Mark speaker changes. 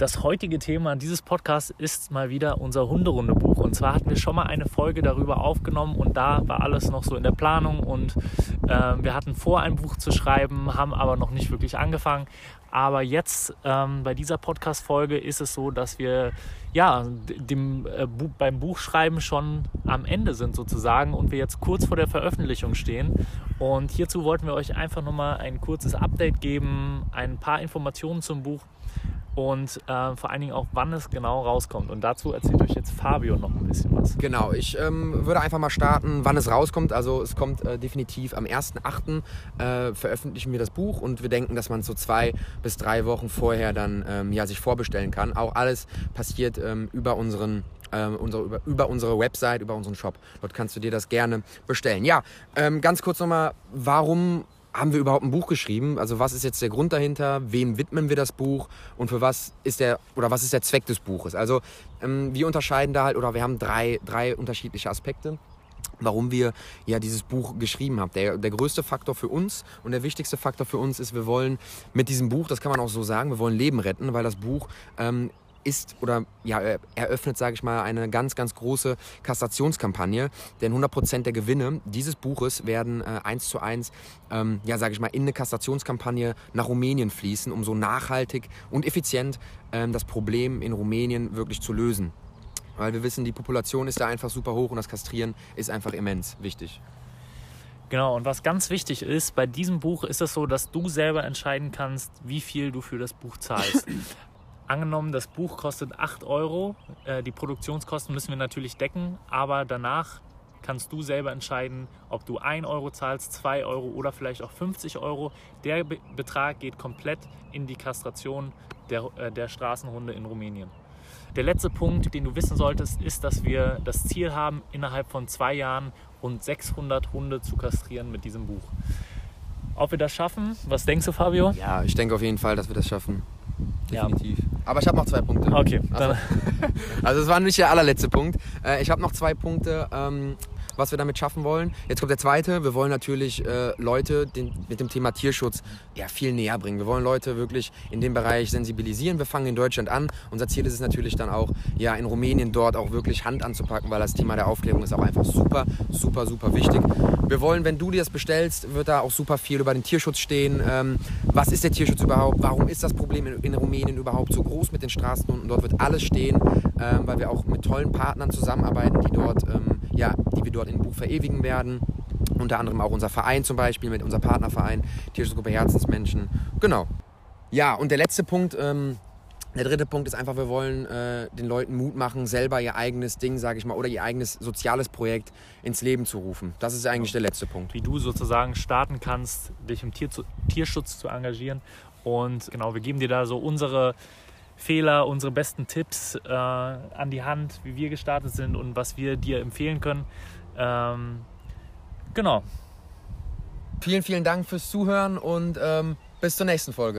Speaker 1: Das heutige Thema dieses Podcasts ist mal wieder unser Hunderunde-Buch. Und zwar hatten wir schon mal eine Folge darüber aufgenommen und da war alles noch so in der Planung und äh, wir hatten vor, ein Buch zu schreiben, haben aber noch nicht wirklich angefangen. Aber jetzt ähm, bei dieser Podcast-Folge ist es so, dass wir ja dem, äh, beim Buchschreiben schon am Ende sind sozusagen und wir jetzt kurz vor der Veröffentlichung stehen. Und hierzu wollten wir euch einfach nochmal ein kurzes Update geben, ein paar Informationen zum Buch und äh, vor allen Dingen auch, wann es genau rauskommt. Und dazu erzählt euch jetzt Fabio noch ein bisschen was.
Speaker 2: Genau, ich ähm, würde einfach mal starten, wann es rauskommt. Also es kommt äh, definitiv am 1.8. Äh, veröffentlichen wir das Buch und wir denken, dass man so zwei bis drei Wochen vorher dann ähm, ja, sich vorbestellen kann. Auch alles passiert ähm, über unseren ähm, unsere, über, über, unsere Website, über unseren Shop. Dort kannst du dir das gerne bestellen. Ja, ähm, ganz kurz nochmal, warum haben wir überhaupt ein Buch geschrieben? Also was ist jetzt der Grund dahinter? Wem widmen wir das Buch? Und für was ist der oder was ist der Zweck des Buches? Also ähm, wir unterscheiden da halt oder wir haben drei, drei unterschiedliche Aspekte warum wir ja dieses Buch geschrieben haben. Der, der größte Faktor für uns und der wichtigste Faktor für uns ist, wir wollen mit diesem Buch, das kann man auch so sagen, wir wollen Leben retten, weil das Buch ähm, ist oder ja, eröffnet, sage ich mal, eine ganz, ganz große Kastrationskampagne. Denn 100% der Gewinne dieses Buches werden äh, eins zu eins, ähm, ja, sage ich mal, in eine Kastrationskampagne nach Rumänien fließen, um so nachhaltig und effizient ähm, das Problem in Rumänien wirklich zu lösen. Weil wir wissen, die Population ist da einfach super hoch und das Kastrieren ist einfach immens wichtig.
Speaker 1: Genau, und was ganz wichtig ist, bei diesem Buch ist es so, dass du selber entscheiden kannst, wie viel du für das Buch zahlst. angenommen, das Buch kostet 8 Euro, äh, die Produktionskosten müssen wir natürlich decken, aber danach kannst du selber entscheiden, ob du 1 Euro zahlst, 2 Euro oder vielleicht auch 50 Euro. Der Be Betrag geht komplett in die Kastration der, äh, der Straßenhunde in Rumänien. Der letzte Punkt, den du wissen solltest, ist, dass wir das Ziel haben, innerhalb von zwei Jahren rund 600 Hunde zu kastrieren mit diesem Buch. Ob wir das schaffen? Was denkst du, Fabio?
Speaker 2: Ja, ich denke auf jeden Fall, dass wir das schaffen. Definitiv. Ja. Aber ich habe noch zwei Punkte.
Speaker 1: Okay.
Speaker 2: Also, also das war nicht der allerletzte Punkt. Äh, ich habe noch zwei Punkte. Was wir damit schaffen wollen. Jetzt kommt der zweite. Wir wollen natürlich äh, Leute den, mit dem Thema Tierschutz ja, viel näher bringen. Wir wollen Leute wirklich in dem Bereich sensibilisieren. Wir fangen in Deutschland an. Unser Ziel ist es natürlich dann auch, ja, in Rumänien dort auch wirklich Hand anzupacken, weil das Thema der Aufklärung ist auch einfach super, super, super wichtig. Wir wollen, wenn du dir das bestellst, wird da auch super viel über den Tierschutz stehen. Ähm, was ist der Tierschutz überhaupt? Warum ist das Problem in, in Rumänien überhaupt so groß mit den Straßenhunden? Dort wird alles stehen, ähm, weil wir auch mit tollen Partnern zusammenarbeiten, die dort, ähm, ja, die wir dort in Buch verewigen werden. Unter anderem auch unser Verein zum Beispiel mit unserem Partnerverein Tierschutzgruppe Herzensmenschen. Genau. Ja, und der letzte Punkt, ähm, der dritte Punkt ist einfach, wir wollen äh, den Leuten Mut machen, selber ihr eigenes Ding, sage ich mal, oder ihr eigenes soziales Projekt ins Leben zu rufen. Das ist eigentlich der letzte Punkt.
Speaker 1: Wie du sozusagen starten kannst, dich im Tier zu, Tierschutz zu engagieren. Und genau, wir geben dir da so unsere Fehler, unsere besten Tipps äh, an die Hand, wie wir gestartet sind und was wir dir empfehlen können. Ähm, genau.
Speaker 2: Vielen, vielen Dank fürs Zuhören und ähm, bis zur nächsten Folge.